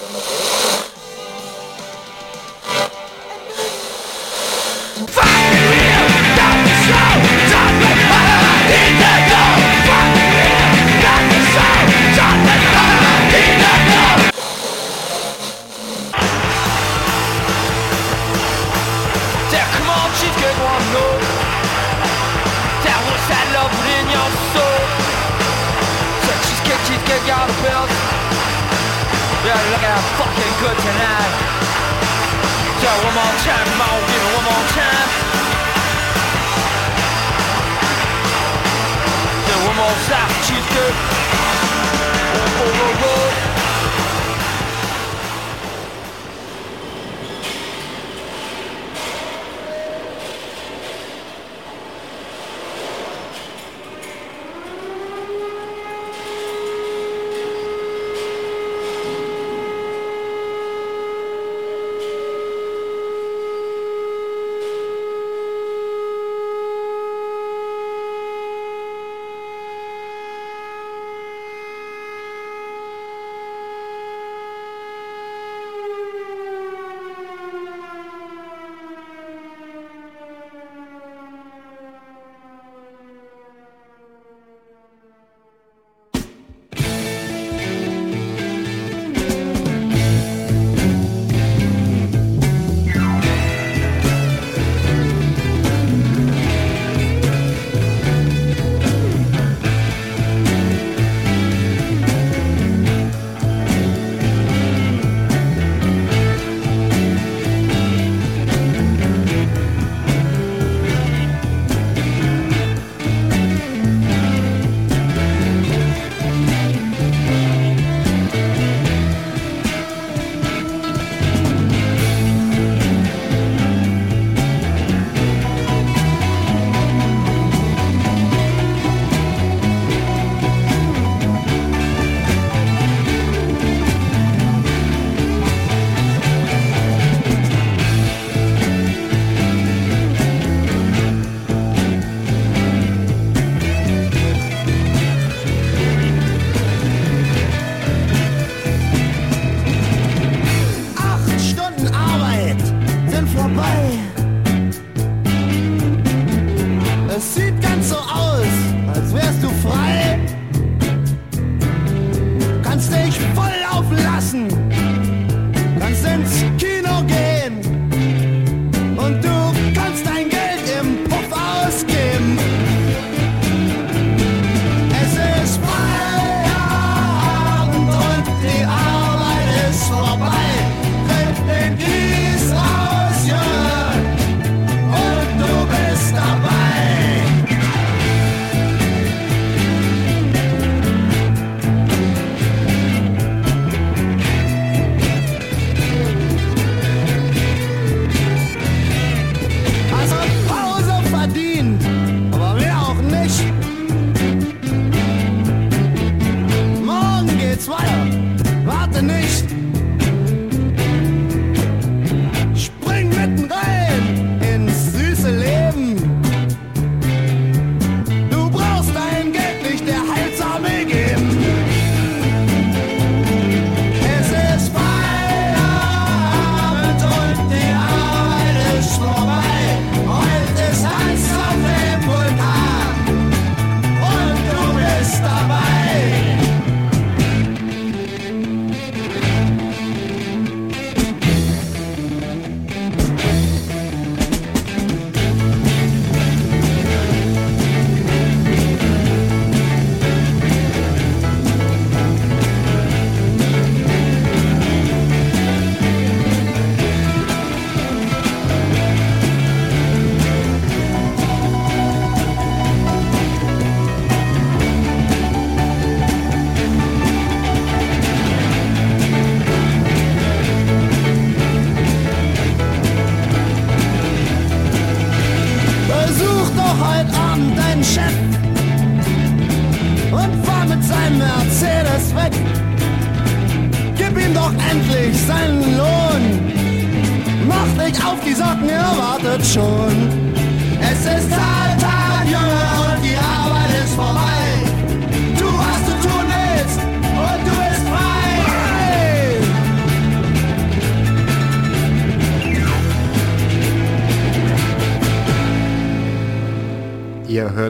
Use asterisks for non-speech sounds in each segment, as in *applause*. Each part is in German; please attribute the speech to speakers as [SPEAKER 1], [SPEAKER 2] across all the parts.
[SPEAKER 1] জন্য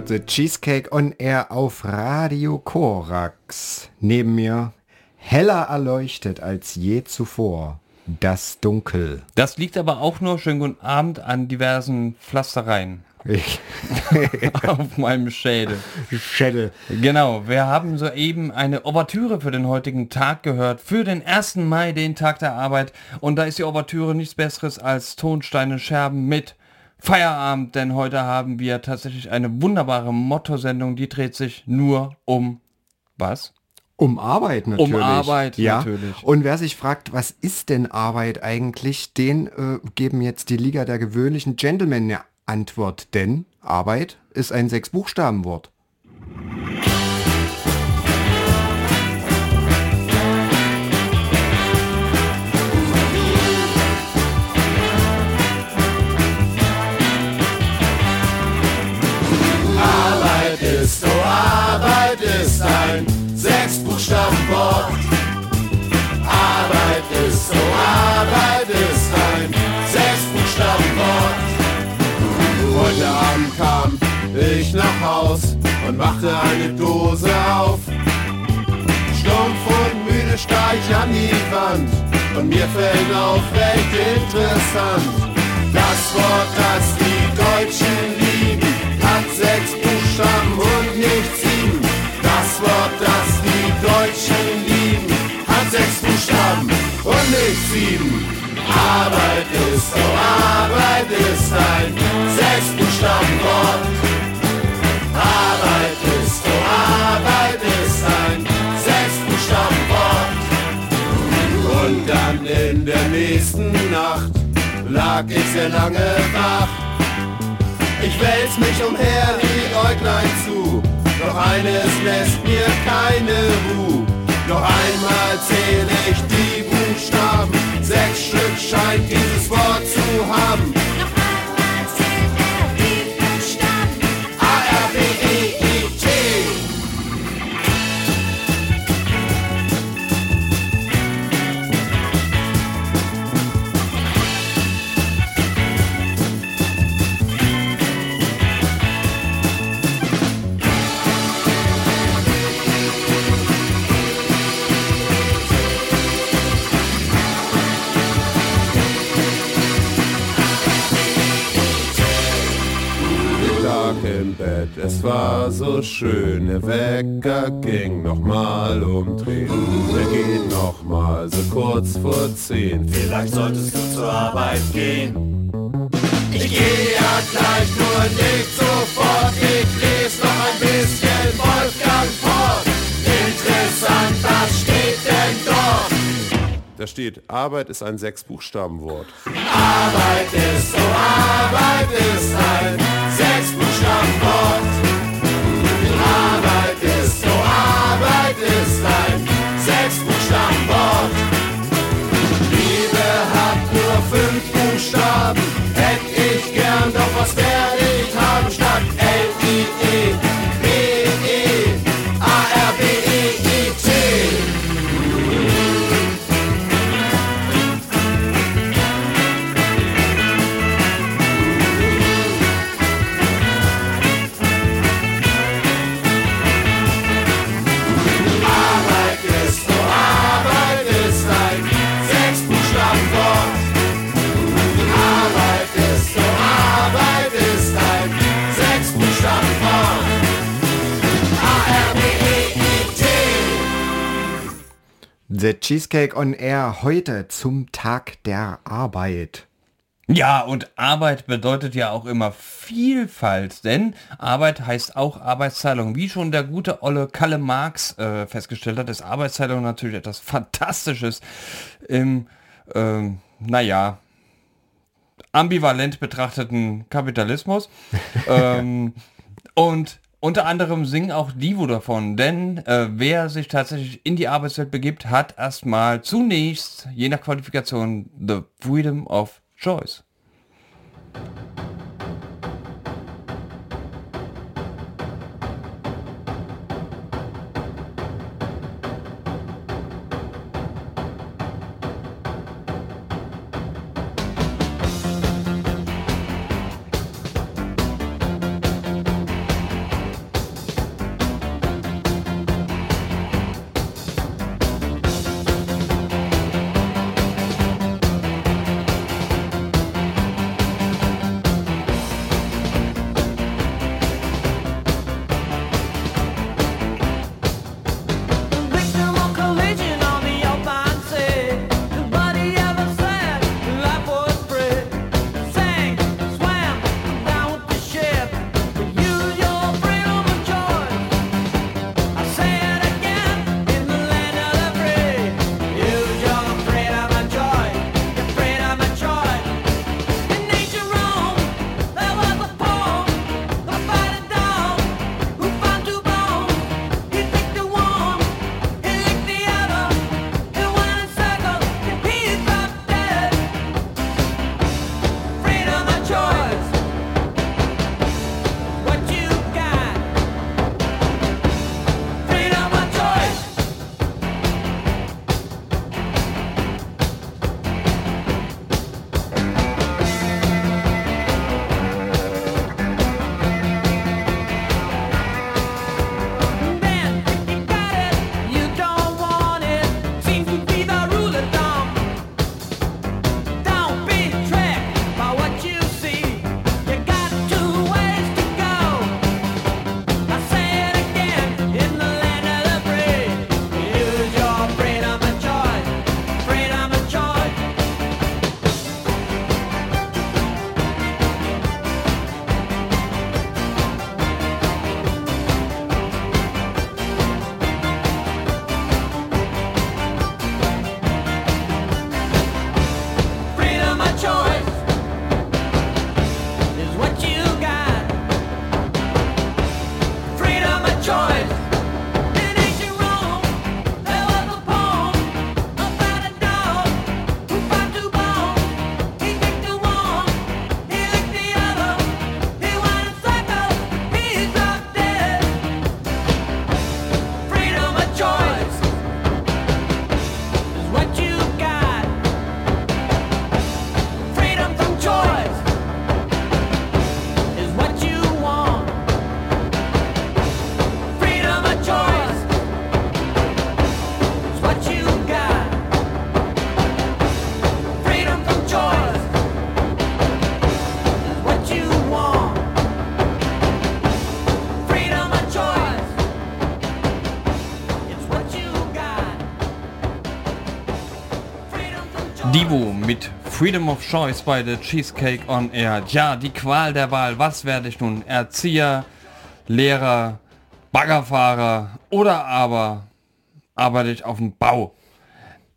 [SPEAKER 1] Hörte Cheesecake on Air auf Radio Korax. Neben mir heller erleuchtet als je zuvor. Das Dunkel.
[SPEAKER 2] Das liegt aber auch nur, schönen guten Abend, an diversen Pflastereien.
[SPEAKER 1] Ich *laughs*
[SPEAKER 2] auf meinem Schädel.
[SPEAKER 1] Schädel.
[SPEAKER 2] Genau, wir haben soeben eine Ouvertüre für den heutigen Tag gehört, für den 1. Mai, den Tag der Arbeit. Und da ist die Ouvertüre nichts Besseres als Tonsteine Scherben mit Feierabend, denn heute haben wir tatsächlich eine wunderbare Motto-Sendung, die dreht sich nur um was?
[SPEAKER 1] Um Arbeit natürlich.
[SPEAKER 2] Um Arbeit
[SPEAKER 1] ja.
[SPEAKER 2] natürlich.
[SPEAKER 1] Und wer sich fragt, was ist denn Arbeit eigentlich, den äh, geben jetzt die Liga der gewöhnlichen Gentlemen eine Antwort, denn Arbeit ist ein Sechs-Buchstaben-Wort.
[SPEAKER 3] Ist ein Sechsbuchstabenwort. Arbeit ist, oh Arbeit ist ein Sechsbuchstabenwort. Heute Abend kam ich nach Haus und machte eine Dose auf. Stumpf und müde starr ich an die Wand und mir fällt auf, recht interessant. Das Wort, das die Deutschen lieben, hat sechs Buchstaben und nicht sieben. Das Wort, das die Deutschen lieben, hat sechs Buchstaben und nicht sieben. Arbeit ist, oh Arbeit ist ein Sechsbuchstabenwort. Arbeit ist, oh Arbeit ist ein Sechsbuchstabenwort. Und dann in der nächsten Nacht lag ich sehr lange wach. Ich wälz mich umher, die Äuglein zu, doch eines lässt mir keine Ruhe. Noch einmal zähle ich die Buchstaben, sechs Stück scheint dieses Wort zu haben. So schön, der Wecker ging nochmal umdrehen. Der geht nochmal so kurz vor zehn. Vielleicht solltest du zur Arbeit gehen. Ich gehe ja gleich nur nicht sofort, ich lese noch ein bisschen Wolfgang fort. Interessant, was steht denn dort?
[SPEAKER 4] Da steht, Arbeit ist ein Sechsbuchstabenwort.
[SPEAKER 3] Arbeit ist, so Arbeit ist ein Sechsbuchstabenwort. Arbeit ist, so Arbeit ist ein Sechsbuchstabenwort. Liebe hat nur fünf Buchstaben, hätt ich gern, doch was werd ich haben statt L-I-E,
[SPEAKER 1] The Cheesecake on Air heute zum Tag der Arbeit.
[SPEAKER 2] Ja, und Arbeit bedeutet ja auch immer Vielfalt, denn Arbeit heißt auch Arbeitsteilung. Wie schon der gute Olle Kalle Marx äh, festgestellt hat, ist Arbeitsteilung natürlich etwas Fantastisches im, ähm, naja, ambivalent betrachteten Kapitalismus. *laughs* ähm, und unter anderem singen auch Divo davon, denn äh, wer sich tatsächlich in die Arbeitswelt begibt, hat erstmal zunächst, je nach Qualifikation, the freedom of choice. Freedom of Choice bei The Cheesecake on Air. Tja, die Qual der Wahl. Was werde ich nun? Erzieher, Lehrer, Baggerfahrer oder aber arbeite ich auf dem Bau?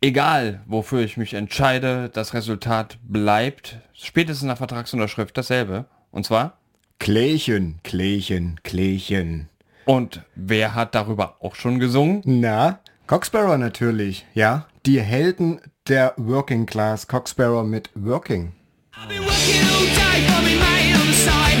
[SPEAKER 2] Egal, wofür ich mich entscheide, das Resultat bleibt spätestens nach Vertragsunterschrift dasselbe. Und zwar?
[SPEAKER 1] Klächen, Klächen, Klächen.
[SPEAKER 2] Und wer hat darüber auch schon gesungen?
[SPEAKER 1] Na? Coxsparrow natürlich, ja. Die Helden der Working Class. Coxsparrow mit Working.
[SPEAKER 5] I've been working all day,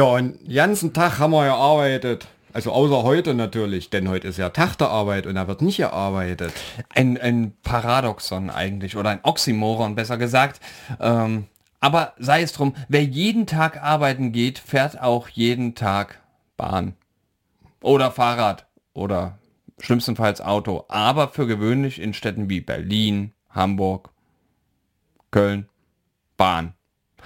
[SPEAKER 1] wir einen ganzen Tag haben wir gearbeitet. Also außer heute natürlich, denn heute ist ja Tag der Arbeit und da wird nicht gearbeitet.
[SPEAKER 2] Ein, ein Paradoxon eigentlich oder ein Oxymoron besser gesagt. Ähm, aber sei es drum, wer jeden Tag arbeiten geht, fährt auch jeden Tag Bahn oder Fahrrad oder schlimmstenfalls Auto. Aber für gewöhnlich in Städten wie Berlin, Hamburg, Köln, Bahn.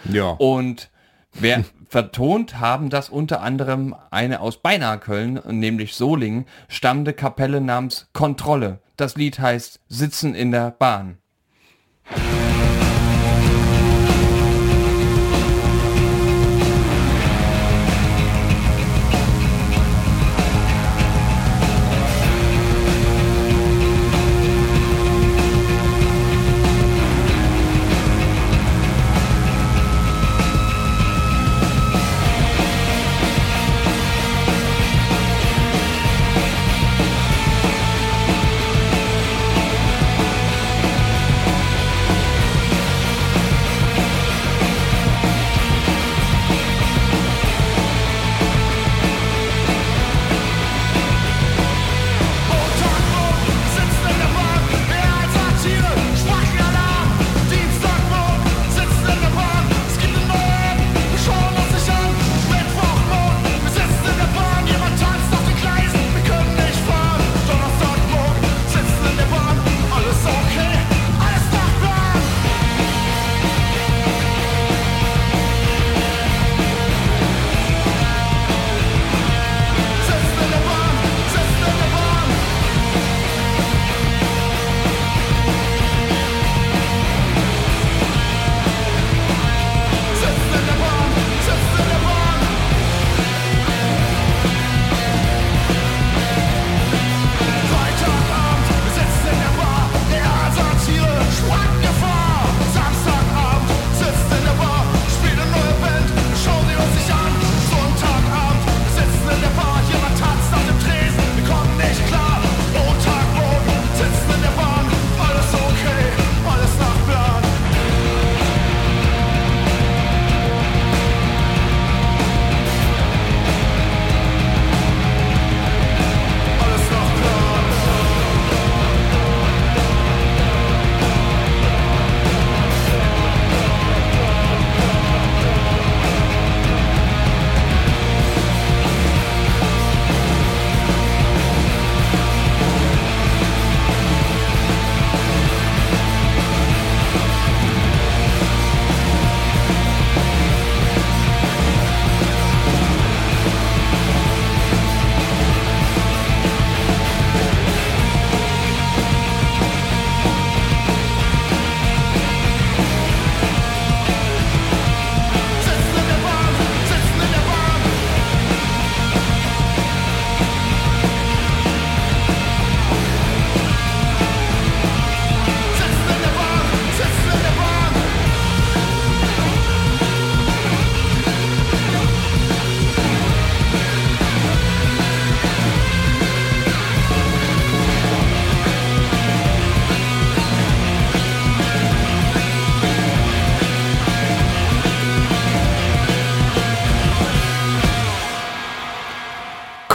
[SPEAKER 1] Ja.
[SPEAKER 2] Und wer, Vertont haben das unter anderem eine aus beinahe Köln, nämlich Solingen, stammende Kapelle namens Kontrolle. Das Lied heißt Sitzen in der Bahn.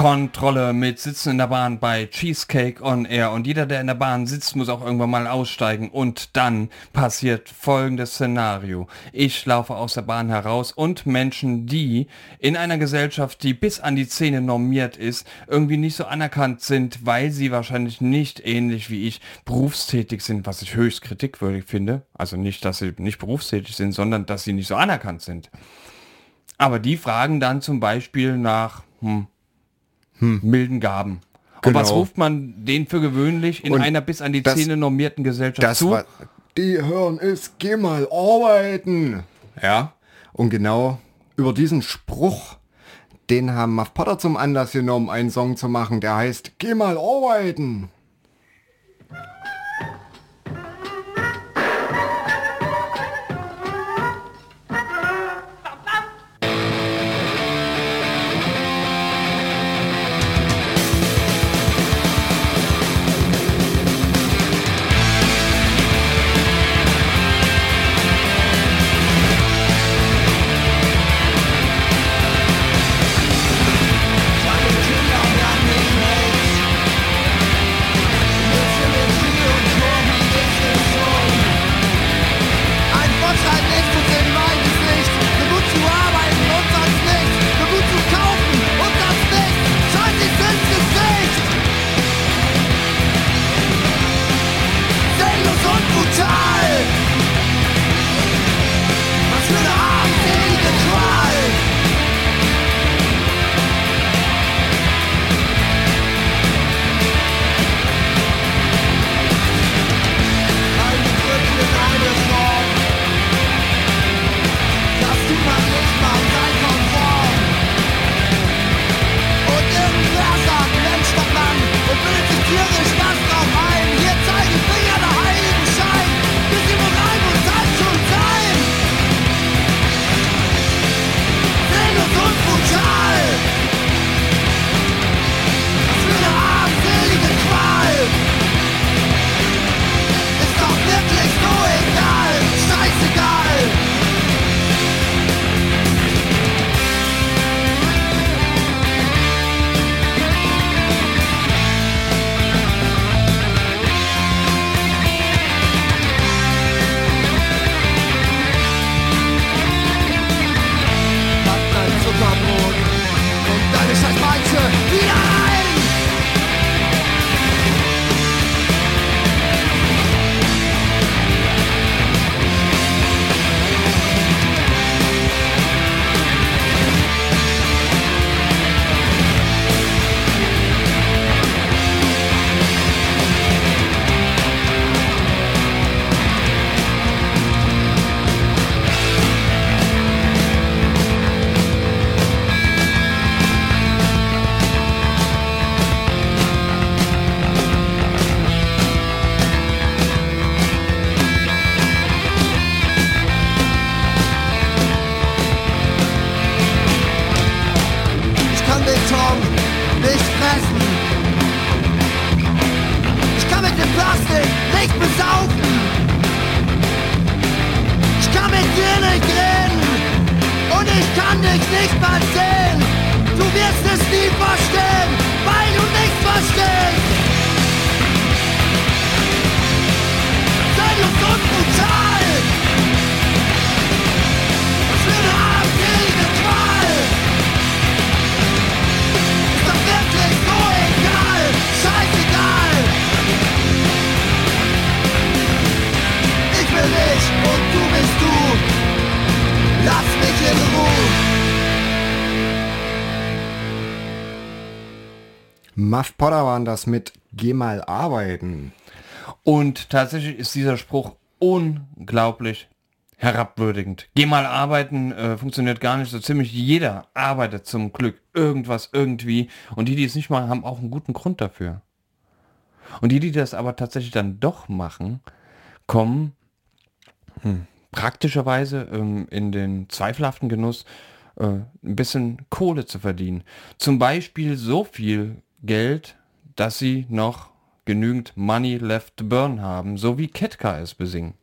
[SPEAKER 2] Kontrolle mit Sitzen in der Bahn bei Cheesecake on Air und jeder, der in der Bahn sitzt, muss auch irgendwann mal aussteigen und dann passiert folgendes Szenario. Ich laufe aus der Bahn heraus und Menschen, die in einer Gesellschaft, die bis an die Zähne normiert ist, irgendwie nicht so anerkannt sind, weil sie wahrscheinlich nicht ähnlich wie ich berufstätig sind, was ich höchst kritikwürdig finde. Also nicht, dass sie nicht berufstätig sind, sondern dass sie nicht so anerkannt sind. Aber die fragen dann zum Beispiel nach hm, milden Gaben. Und was
[SPEAKER 6] Genau.
[SPEAKER 2] ruft man denen für gewöhnlich in
[SPEAKER 6] Und
[SPEAKER 2] einer bis an die
[SPEAKER 6] das-
[SPEAKER 2] Zähne normierten Gesellschaft
[SPEAKER 6] Das
[SPEAKER 2] zu?
[SPEAKER 6] war, die hören es, geh mal arbeiten. Ja. Und genau über diesen Spruch, den haben Muff Potter zum Anlass genommen, einen Song zu machen, der heißt Geh mal arbeiten. Muff Potter waren das mit Geh mal arbeiten.
[SPEAKER 2] Und tatsächlich ist dieser Spruch unglaublich herabwürdigend. Geh mal arbeiten, äh, funktioniert gar nicht. So ziemlich jeder arbeitet zum Glück irgendwas irgendwie. Und die, die es nicht machen, haben auch einen guten Grund dafür. Und die, die das aber tatsächlich dann doch machen, kommen hm, praktischerweise ähm, in den zweifelhaften Genuss, äh, ein bisschen Kohle zu verdienen. Zum Beispiel so viel Geld, dass sie noch genügend Money left to burn haben, so wie Ketka es besingen.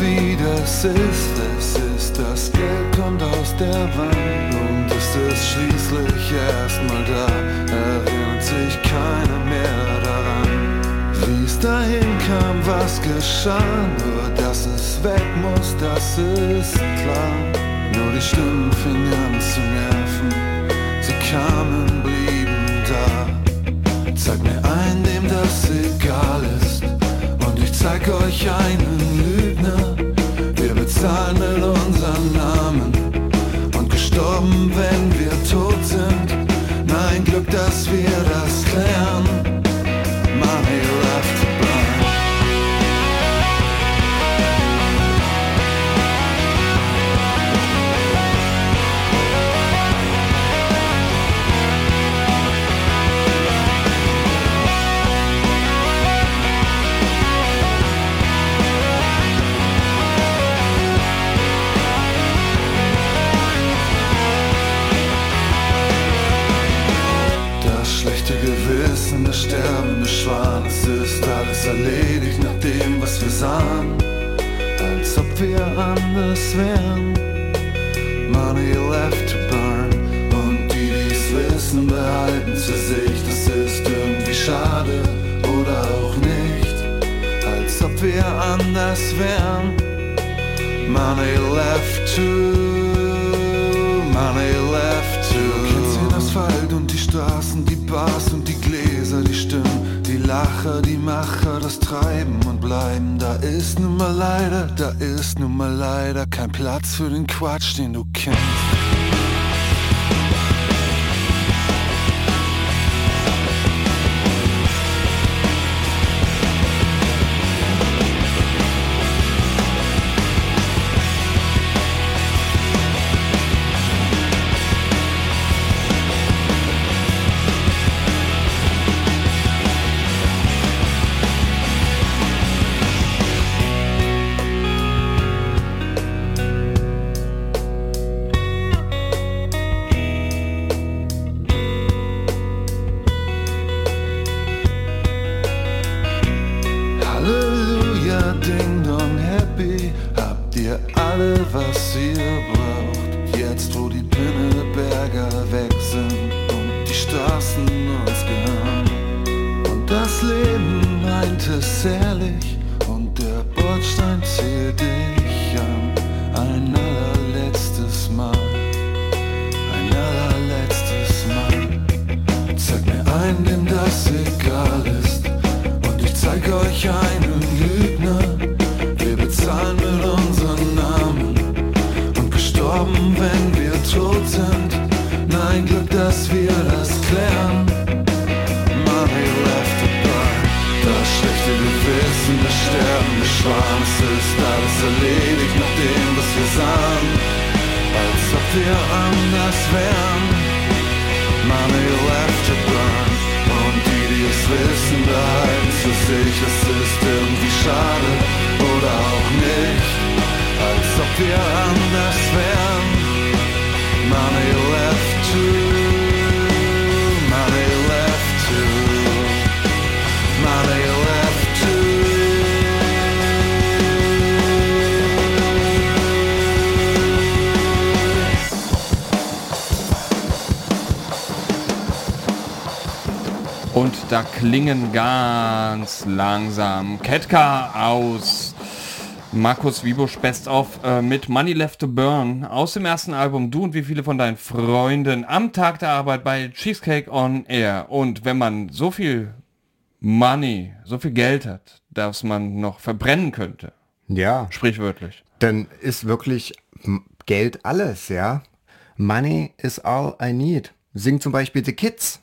[SPEAKER 7] Wie das ist. Es ist, das Geld kommt aus der Wand und es ist schließlich erstmal da. Erinnert sich keiner mehr daran. Wie es dahin kam, was geschah, nur dass es weg muss, das ist klar. Nur die Stimmen fingen an zu nerven, sie kamen, blieben da. Zeig mir einen, dem das egal ist, und ich zeig euch einen Lügner. Bezahlen mit unseren Namen und gestorben, wenn wir tot sind. Nein, Glück, dass wir das klären. Money left ist nun mal leider, da ist nun mal leider kein Platz für den Quatsch, den du wir anders wären. Money left to burn Und die, die es wissen, behalten für sich Es ist irgendwie schade oder auch nicht Als ob wir anders wären Money left to
[SPEAKER 2] da klingen ganz langsam Ketka aus Markus Wiebusch Best of äh, mit Money Left to Burn aus dem ersten Album Du und wie viele von deinen Freunden am Tag der Arbeit bei Cheesecake on Air. Und wenn man so viel Money, so viel Geld hat, dass man noch verbrennen könnte,
[SPEAKER 1] Ja,
[SPEAKER 2] sprichwörtlich.
[SPEAKER 1] dann ist wirklich Geld alles, ja. Money is all I need. Singt zum Beispiel The Kids.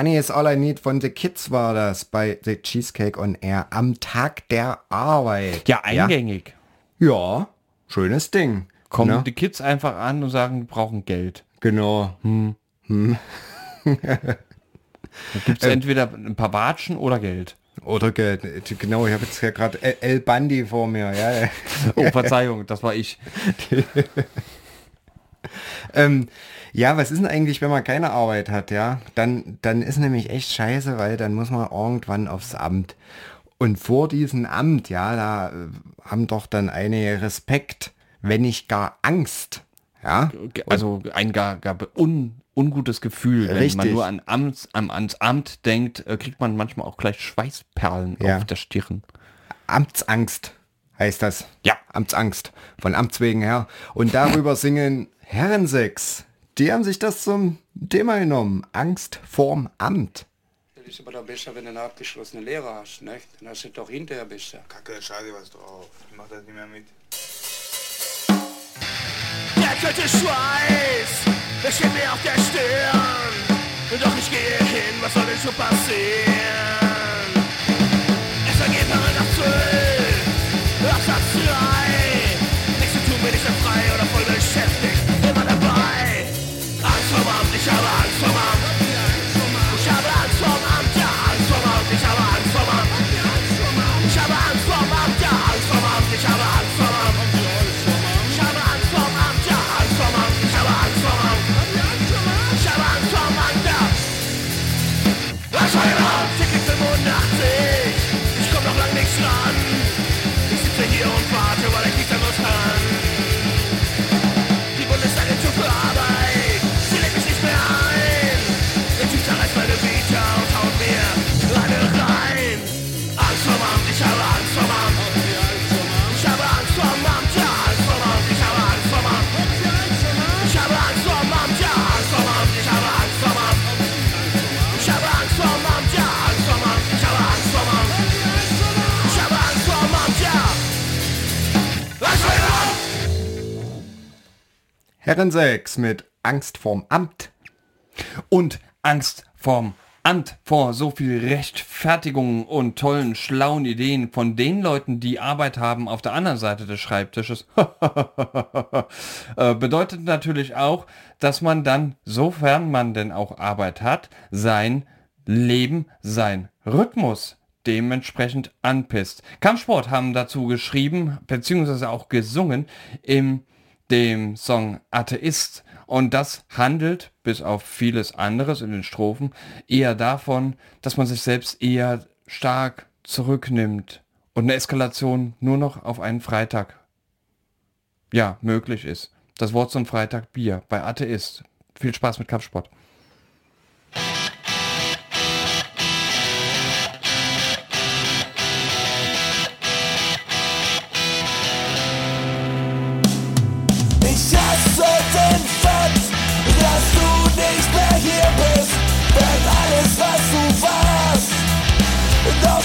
[SPEAKER 5] Money
[SPEAKER 1] is all I need von The Kids war das bei The Cheesecake on Air am Tag der Arbeit.
[SPEAKER 2] Ja, eingängig.
[SPEAKER 1] Ja, schönes Ding.
[SPEAKER 2] Kommen
[SPEAKER 1] Ne?
[SPEAKER 2] die Kids einfach an und sagen, brauchen Geld.
[SPEAKER 1] Genau. *laughs*
[SPEAKER 2] Da gibt es entweder ein paar Watschen oder Geld.
[SPEAKER 1] Oder Geld. Genau, ich habe jetzt ja gerade El- El Bandi vor mir. Ja.
[SPEAKER 2] Oh, Verzeihung, das war ich. *laughs*
[SPEAKER 1] ähm, ja, was ist denn eigentlich, wenn man keine Arbeit hat, ja? Dann, dann ist nämlich echt scheiße, weil dann muss man irgendwann aufs Amt. Und vor diesem Amt, ja, da äh, haben doch dann einige Respekt, wenn nicht gar Angst. Ja,
[SPEAKER 2] Also ein gar, gar un, ungutes Gefühl. Wenn
[SPEAKER 1] Richtig.
[SPEAKER 2] man nur an Amts, am, ans Amt denkt, äh, kriegt man manchmal auch gleich Schweißperlen
[SPEAKER 1] Ja.
[SPEAKER 2] auf der Stirn.
[SPEAKER 1] Amtsangst heißt das.
[SPEAKER 2] Ja.
[SPEAKER 1] Amtsangst. Von Amts wegen her. Und darüber singen Herrensex. Die haben sich das zum Thema genommen. Angst vorm Amt.
[SPEAKER 8] Das ist aber doch besser, wenn du eine abgeschlossene Lehre hast, ne? Dann hast du doch hinterher besser.
[SPEAKER 9] Kacke, scheiße was drauf. Ich mach das nicht mehr mit.
[SPEAKER 10] Der kalte Schweiß, der steht mir auf der Stirn. Doch ich gehe hin, was soll denn schon passieren? Es vergeht Paragraph 12, Absatz 3.
[SPEAKER 1] Herrensex mit Angst vorm Amt.
[SPEAKER 2] Und Angst vorm Amt, vor so viel Rechtfertigungen und tollen, schlauen Ideen von den Leuten, die Arbeit haben auf der anderen Seite des Schreibtisches, *laughs* äh, bedeutet natürlich auch, dass man dann, sofern man denn auch Arbeit hat, sein Leben, sein Rhythmus dementsprechend anpisst. Kampfsport haben dazu geschrieben, beziehungsweise auch gesungen im dem Song Atheist. Und das handelt, bis auf vieles anderes in den Strophen, eher davon, dass man sich selbst eher stark zurücknimmt und eine Eskalation nur noch auf einen Freitag, ja, möglich ist. Das Wort zum Freitag Bier bei Atheist. Viel Spaß mit Kampfsport.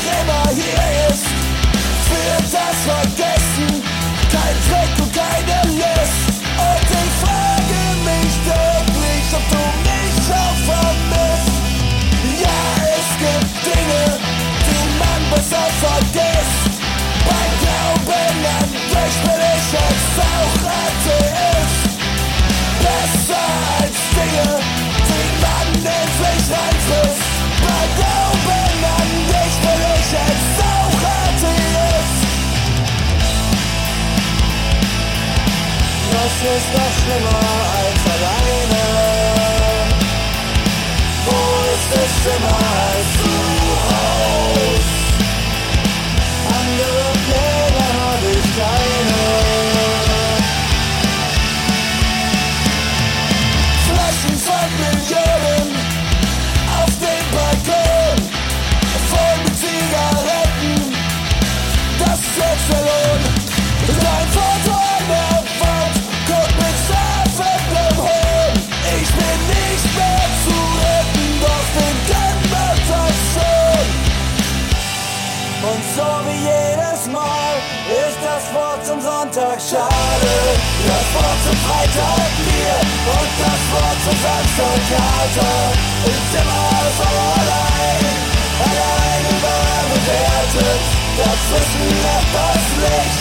[SPEAKER 10] Immer hier ist. Für das Vergessen, kein Zweck und keine Lust. Und ich frage mich wirklich, ob du mich auch vermisst. Ja, es gibt Dinge, die man besser vergisst. Beim Glauben an dich Freitag Bier und das Wort zum Samstag Kater. Ist immer so allein, allein überbewertet. Dazwischen etwas Licht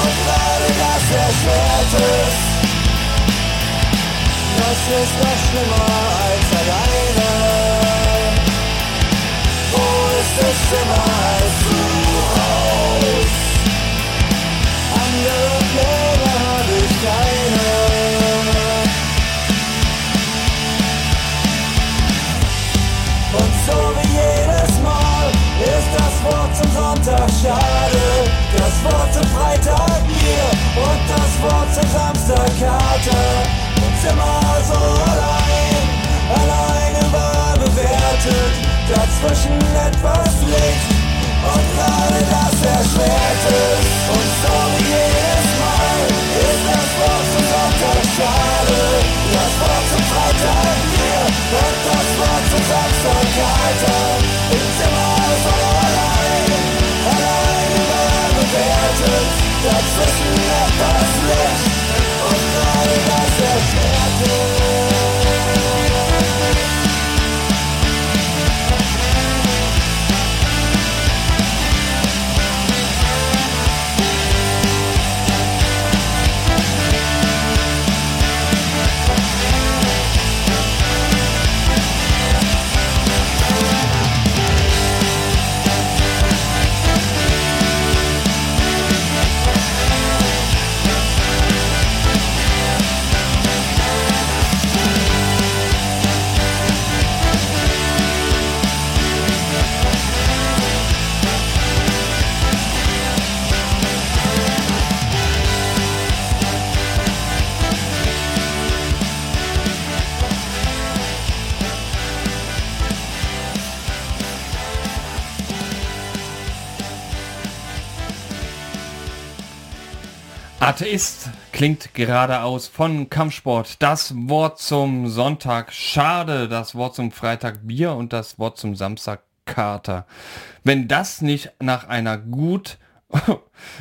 [SPEAKER 10] und gerade das erschwert es. Das ist noch schlimmer als alleine. Wo ist es schlimmer als zu Haus? Andere Pläne Sonntag schade. Das Wort zum Freitag Bier und das Wort zum Samstag Kater. Und immer so allein, allein überbewertet. Dazwischen etwas Licht und gerade das erschwert es. Und so wie jedes Mal ist das Wort zum Sonntag schade. Das Wort zum Freitag Bier und das Wort zum Samstag Kater. Überbewertet. Dazwischen etwas Licht und gerade das erschwert
[SPEAKER 2] Atheist klingt geradeaus von Kampfsport. Das Wort zum Sonntag Schade, das Wort zum Freitag Bier und das Wort zum Samstag Kater. Wenn das nicht nach einer gut *laughs*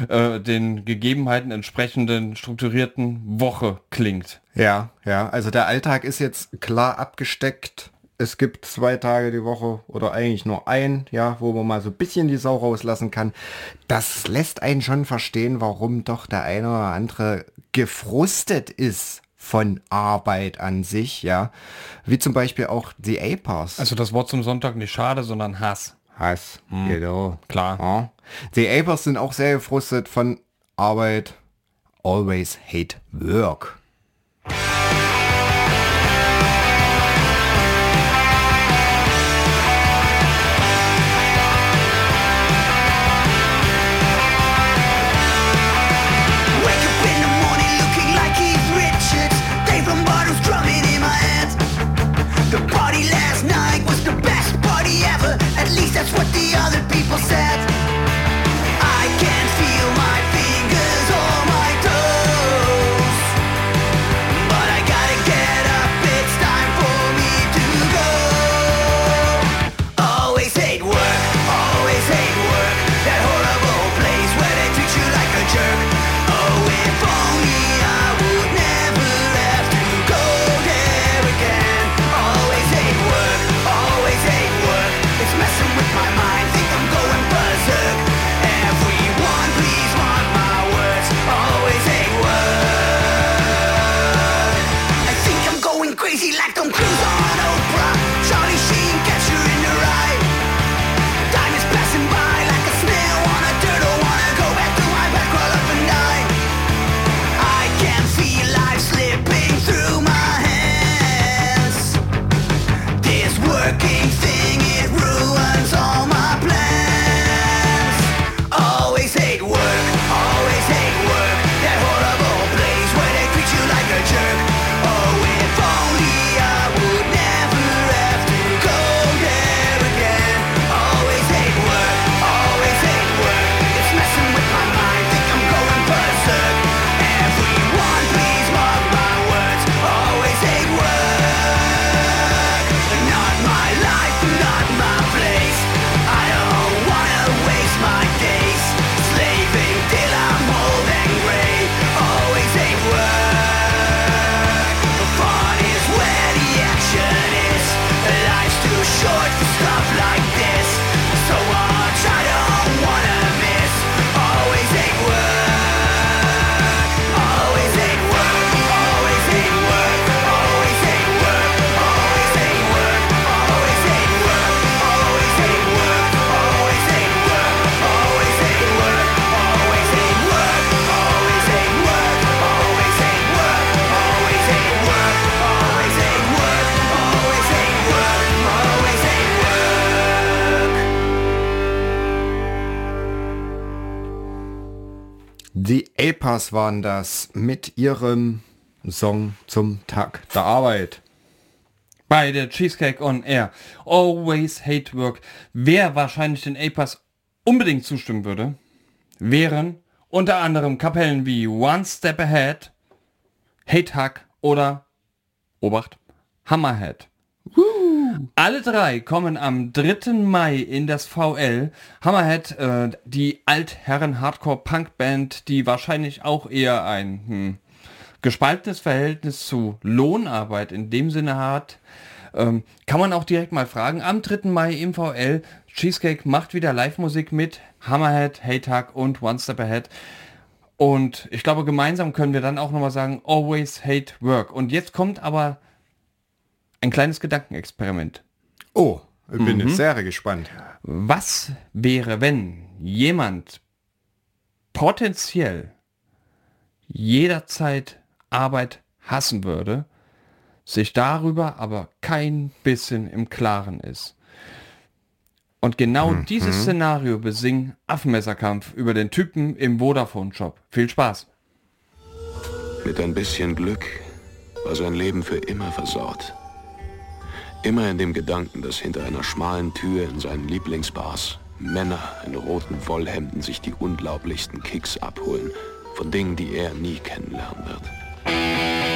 [SPEAKER 2] äh, den Gegebenheiten entsprechenden strukturierten Woche klingt.
[SPEAKER 1] Ja, ja, also der Alltag ist jetzt klar abgesteckt. Es gibt zwei Tage die Woche oder eigentlich nur ein, ja, wo man mal so ein bisschen die Sau rauslassen kann. Das lässt einen schon verstehen, warum doch der eine oder andere gefrustet ist von Arbeit an sich, ja. Wie zum Beispiel auch die Apers.
[SPEAKER 2] Also das Wort zum Sonntag nicht schade, sondern Hass.
[SPEAKER 1] Hass, genau.
[SPEAKER 2] Klar.
[SPEAKER 1] Ja. Die Apers sind auch sehr gefrustet von Arbeit. Always hate work. Apers waren das mit ihrem Song zum Tag der Arbeit.
[SPEAKER 2] Bei der Cheesecake on Air. Always Hate Work. Wer wahrscheinlich den Apers unbedingt zustimmen würde, wären unter anderem Kapellen wie One Step Ahead, Hate Hack oder, Obacht, Hammerhead. Alle drei kommen am 3. Mai in das VL. Hammerhead, äh, die Altherren-Hardcore-Punk-Band, die wahrscheinlich auch eher ein hm, gespaltenes Verhältnis zu Lohnarbeit in dem Sinne hat. Ähm, kann man auch direkt mal fragen. Am 3. Mai im VL. Cheesecake macht wieder Live-Musik mit Hammerhead, Haytag und One Step Ahead. Und ich glaube, gemeinsam können wir dann auch nochmal sagen, always hate work. Und jetzt kommt aber ein kleines Gedankenexperiment.
[SPEAKER 1] Oh, ich bin jetzt sehr gespannt.
[SPEAKER 2] Was wäre, wenn jemand potenziell jederzeit Arbeit hassen würde, sich darüber aber kein bisschen im Klaren ist? Und genau dieses Szenario besingen Affenmesserkampf über den Typen im Vodafone-Shop. Viel Spaß!
[SPEAKER 11] Mit ein bisschen Glück war sein Leben für immer versaut. Immer in dem Gedanken, dass hinter einer schmalen Tür in seinen Lieblingsbars Männer in roten Wollhemden sich die unglaublichsten Kicks abholen von Dingen, die er nie kennenlernen wird.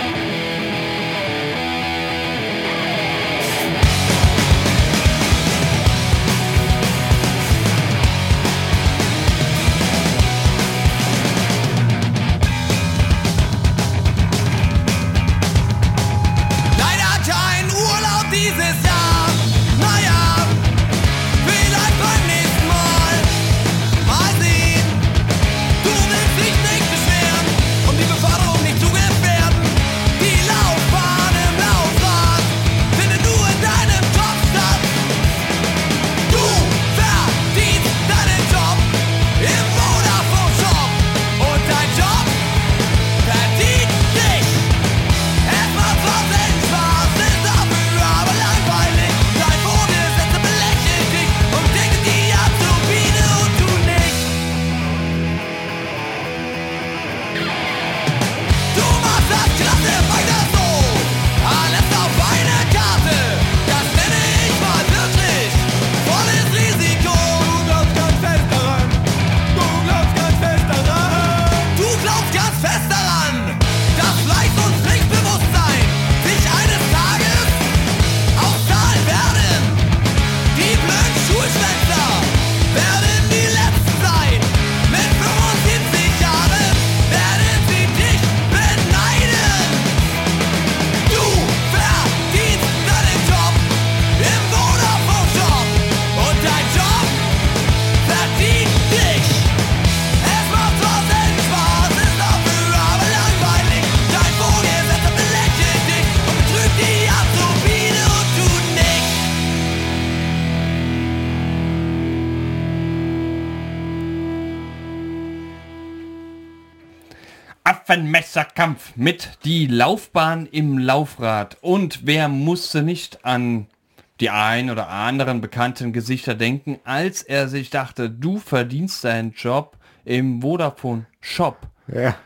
[SPEAKER 2] Affenmesserkampf mit die Laufbahn im Laufrad. Und wer musste nicht an die ein oder anderen bekannten Gesichter denken, als er sich dachte, du verdienst deinen Job im Vodafone Shop.
[SPEAKER 1] Ja. *laughs*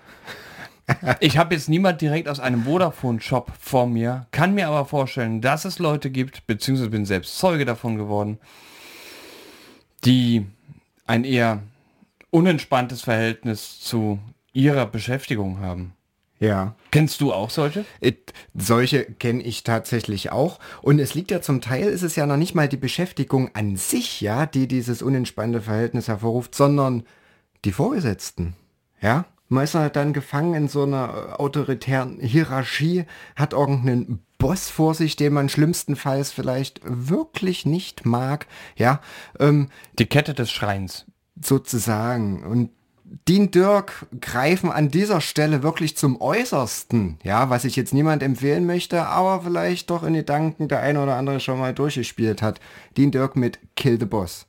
[SPEAKER 2] Ich habe jetzt niemand direkt aus einem Vodafone-Shop vor mir, kann mir aber vorstellen, dass es Leute gibt, beziehungsweise bin selbst Zeuge davon geworden, die ein eher unentspanntes Verhältnis zu ihrer Beschäftigung haben.
[SPEAKER 1] Ja.
[SPEAKER 2] Kennst du auch solche?
[SPEAKER 1] It, solche kenne ich tatsächlich auch. Und es liegt ja zum Teil, ist es ja noch nicht mal die Beschäftigung an sich, ja, die dieses unentspannte Verhältnis hervorruft, sondern die Vorgesetzten. Ja. Man ist halt dann gefangen in so einer äh, autoritären Hierarchie, hat irgendeinen Boss vor sich, den man schlimmstenfalls vielleicht wirklich nicht mag. Ja. Ähm,
[SPEAKER 2] Die Kette des Schreins.
[SPEAKER 1] sozusagen. Und Dean Dirk greifen an dieser Stelle wirklich zum Äußersten. Ja, was ich jetzt niemand empfehlen möchte, aber vielleicht doch in Gedanken der eine oder andere schon mal durchgespielt hat. Dean Dirk mit Kill the Boss.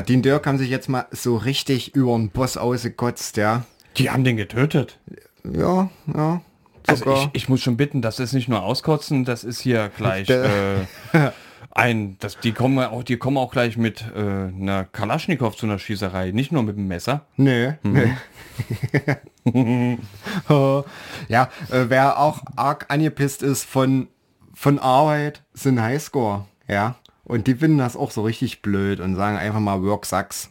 [SPEAKER 1] Ja, Dean Dirk haben sich jetzt mal so richtig über den Boss ausgekotzt, ja.
[SPEAKER 2] Die haben den getötet.
[SPEAKER 1] Ja, ja.
[SPEAKER 2] Also ich, ich muss schon bitten, das ist nicht nur auskotzen, das ist hier gleich äh, ein, das, die kommen auch, die kommen auch gleich mit äh, einer Kalaschnikow zu einer Schießerei, nicht nur mit dem Messer.
[SPEAKER 1] Nee, nee. *laughs* Oh, ja, äh, wer auch arg angepisst ist von, von Arbeit, sind Highscore, ja. Und die finden das auch so richtig blöd und sagen einfach mal Work sucks.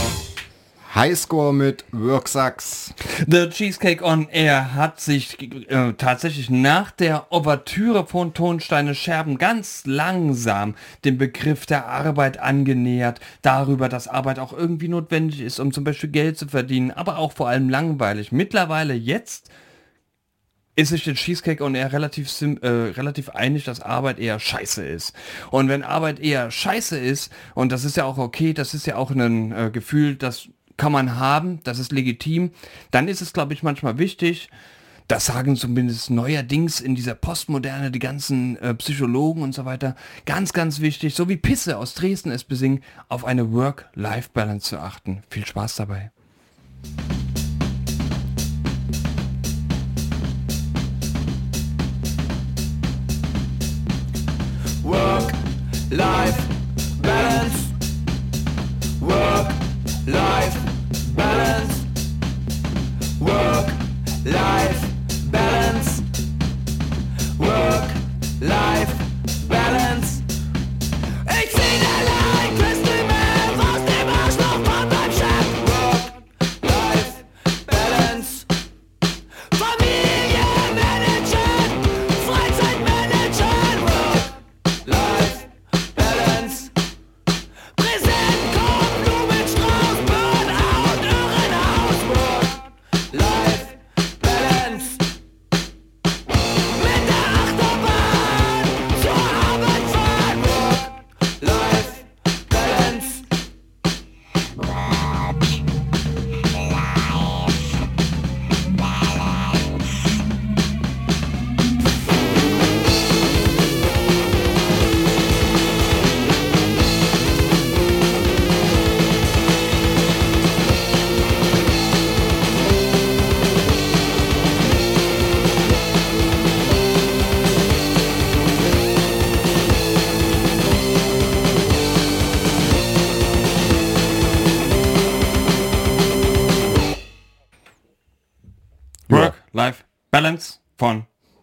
[SPEAKER 1] Highscore mit Work sucks.
[SPEAKER 2] The Cheesecake on Air hat sich äh, tatsächlich nach der Ouvertüre von Tonsteine Scherben ganz langsam dem Begriff der Arbeit angenähert, darüber, dass Arbeit auch irgendwie notwendig ist, um zum Beispiel Geld zu verdienen, aber auch vor allem langweilig. Mittlerweile jetzt ist sich der Cheesecake on Air relativ, äh, relativ einig, dass Arbeit eher scheiße ist. Und wenn Arbeit eher scheiße ist, und das ist ja auch okay, das ist ja auch ein äh, Gefühl, das kann man haben, das ist legitim, dann ist es, glaube ich, manchmal wichtig, das sagen zumindest neuerdings in dieser Postmoderne die ganzen äh, Psychologen und so weiter, ganz, ganz wichtig, so wie Pisse aus Dresden es besingen, auf eine Work-Life-Balance zu achten. Viel Spaß dabei.
[SPEAKER 6] Work, life, balance. Work, life,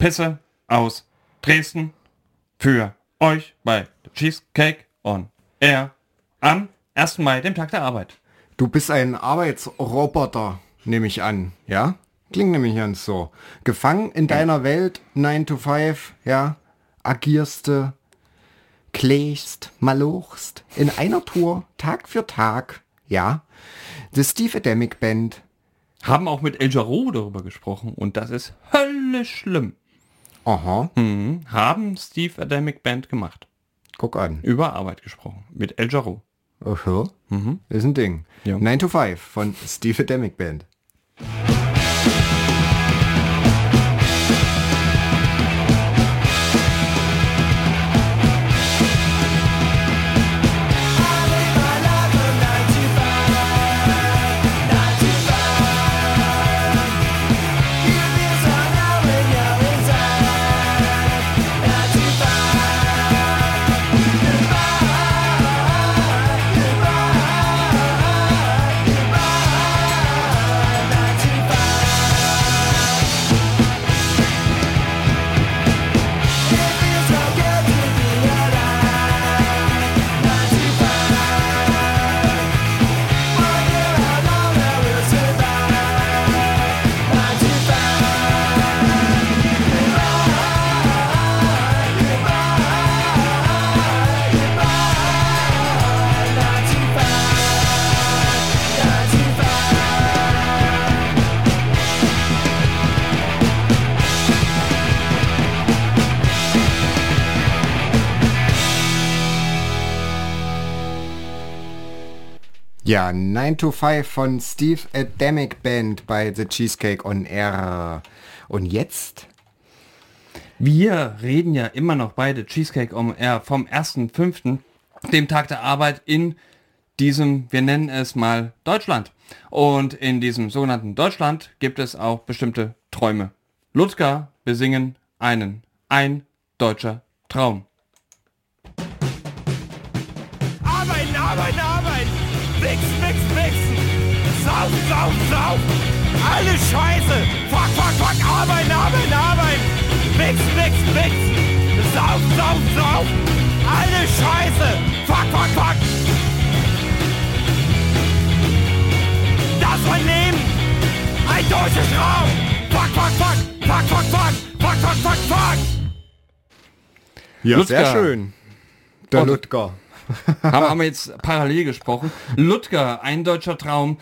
[SPEAKER 2] Pisse aus Dresden für euch bei Cheesecake on Air am 1. Mai, dem Tag der Arbeit.
[SPEAKER 1] Du bist ein Arbeitsroboter, nehme ich an, ja? Klingt nämlich ganz so. Gefangen in deiner Welt, 9 to 5, ja? Agierste, klächst, malochst, in einer Tour, Tag für Tag, ja? The Steve Adamic Band.
[SPEAKER 2] Haben auch mit El Jarreau darüber gesprochen und das ist höllisch schlimm.
[SPEAKER 1] Aha,
[SPEAKER 2] Mhm. Haben Steve Adamic Band gemacht.
[SPEAKER 1] guck an.
[SPEAKER 2] Über Arbeit gesprochen. Mit El Jarreau.
[SPEAKER 1] Aha, ist ein Ding.
[SPEAKER 2] Ja.
[SPEAKER 1] 9 to 5 von Steve Adamic Band. Ja, 9 to 5 von Steve Adamic Band bei The Cheesecake on Air. Und jetzt?
[SPEAKER 2] Wir reden ja immer noch beide Cheesecake on Air vom 1.5., dem Tag der Arbeit in diesem, wir nennen es mal Deutschland. Und in diesem sogenannten Deutschland gibt es auch bestimmte Träume. Ludger besingen einen. Ein deutscher Traum.
[SPEAKER 5] Arbeiten, arbeiten, arbeiten. Wichsen. Saufen, saufen, saufen. Alle Scheiße. Fuck, fuck, fuck. Arbeiten, arbeiten, arbeiten. Wichsen, wichsen, wichsen. Saufen, saufen, saufen. Alle Scheiße. Fuck, fuck, fuck. Das mein Leben. Ein deutscher Traum. Fuck, fuck, fuck. Fuck, fuck, fuck. Fuck, fuck, fuck, fuck.
[SPEAKER 1] Ja,
[SPEAKER 2] Ludger.
[SPEAKER 1] sehr schön. Der Ludger.
[SPEAKER 2] haben, haben wir jetzt parallel gesprochen. Ludger, ein deutscher Traum.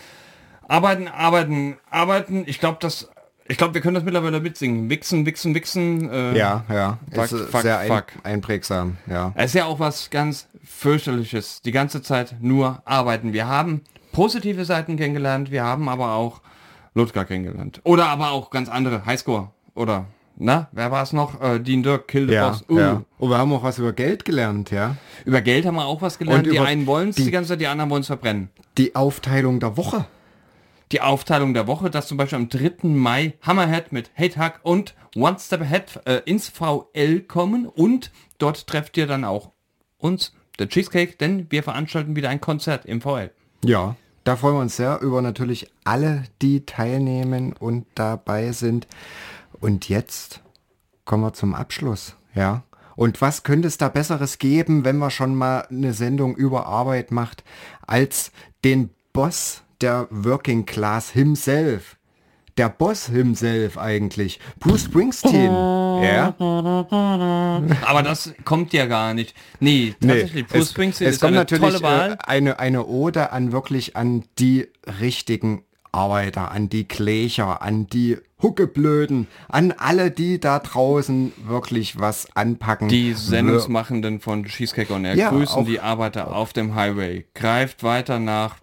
[SPEAKER 2] Arbeiten, arbeiten, arbeiten. Ich glaube, das, ich glaube, wir können das mittlerweile mitsingen. Wichsen, wichsen, wichsen. Äh,
[SPEAKER 1] Ja, ja.
[SPEAKER 2] Fuck,
[SPEAKER 1] ist äh,
[SPEAKER 2] fuck,
[SPEAKER 1] sehr ein,
[SPEAKER 2] fuck.
[SPEAKER 1] einprägsam, ja.
[SPEAKER 2] Es ist ja auch was ganz fürchterliches. Die ganze Zeit nur arbeiten. Wir haben positive Seiten kennengelernt. Wir haben aber auch Ludger kennengelernt. Oder aber auch ganz andere. Highscore. Oder, na, wer war es noch? Äh, Dean Dirk, Kill the
[SPEAKER 1] Ja,
[SPEAKER 2] Boss. Uh.
[SPEAKER 1] ja. Und wir haben auch was über Geld gelernt, ja.
[SPEAKER 2] Über Geld haben wir auch was gelernt.
[SPEAKER 1] Und
[SPEAKER 2] die einen wollen es
[SPEAKER 1] die-
[SPEAKER 2] die ganze Zeit, die anderen wollen es verbrennen.
[SPEAKER 1] Die Aufteilung der Woche.
[SPEAKER 2] Die Aufteilung der Woche, dass zum Beispiel am 3. Mai Hammerhead mit Hate Hack und One Step Ahead äh, ins VL kommen und dort trefft ihr dann auch uns, der Cheesecake, denn wir veranstalten wieder ein Konzert im VL.
[SPEAKER 1] Ja. Da freuen wir uns sehr über natürlich alle, die teilnehmen und dabei sind. Und jetzt kommen wir zum Abschluss, ja. Und was könnte es da Besseres geben, wenn man schon mal eine Sendung über Arbeit macht, als den Boss der Working Class himself? Der Boss himself eigentlich. Bruce Springsteen. Ja.
[SPEAKER 2] Aber das kommt ja gar nicht. Nee, tatsächlich, Bruce
[SPEAKER 1] es,
[SPEAKER 2] Springsteen
[SPEAKER 1] es
[SPEAKER 2] ist
[SPEAKER 1] kommt
[SPEAKER 2] eine
[SPEAKER 1] natürlich
[SPEAKER 2] tolle Wahl.
[SPEAKER 1] äh, eine, eine Ode an wirklich an die richtigen Arbeiter, an die Klächer, an die Huckeblöden, an alle, die da draußen wirklich was anpacken.
[SPEAKER 2] Die Sendungsmachenden von Cheesecake on Air
[SPEAKER 1] Ja,
[SPEAKER 2] grüßen die Arbeiter auf dem Highway. Greift weiter nach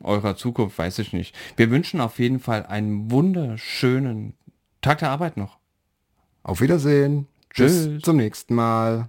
[SPEAKER 2] eurer Zukunft, weiß ich nicht. Wir wünschen auf jeden Fall einen wunderschönen Tag der Arbeit noch.
[SPEAKER 1] Auf Wiedersehen.
[SPEAKER 2] Tschüss.
[SPEAKER 1] Bis zum nächsten Mal.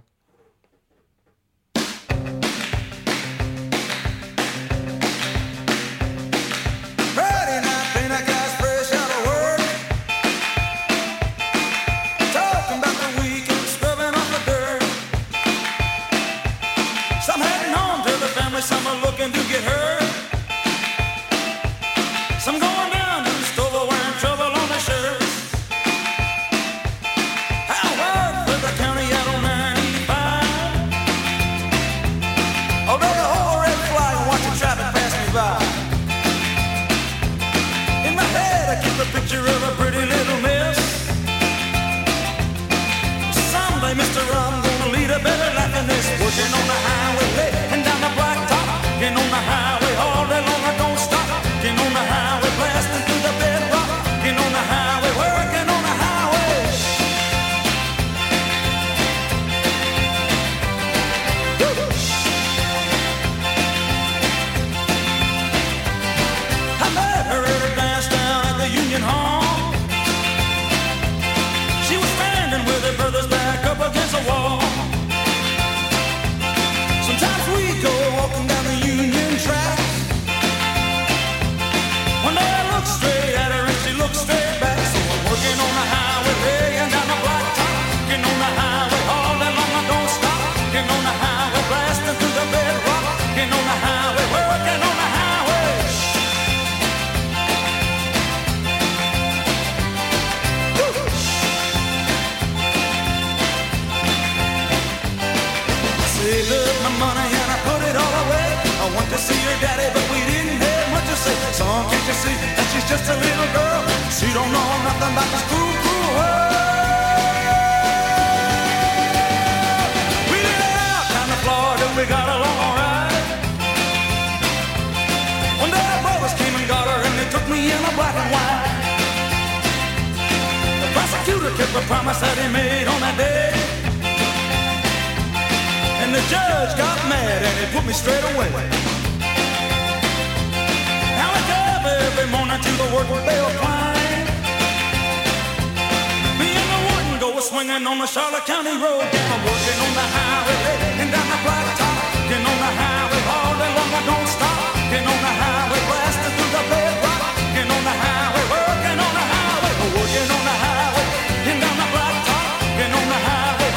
[SPEAKER 12] She don't know nothing about this cruel, cruel world. We did out down to Florida, we got along alright. One day our brothers came and got her, and they took me in a black and white. The prosecutor kept a promise that he made on that day. And the judge got mad and he put me straight away. Now I every morning to the work bell climb. swinging on the Charlotte County Road. I'm working on the highway and down the blacktop. Getting on the highway all day long, I don't stop. Getting on the highway, blasting through the bedrock. Getting on the highway, working on the highway. I'm working on the highway and down the blacktop. Getting on the highway.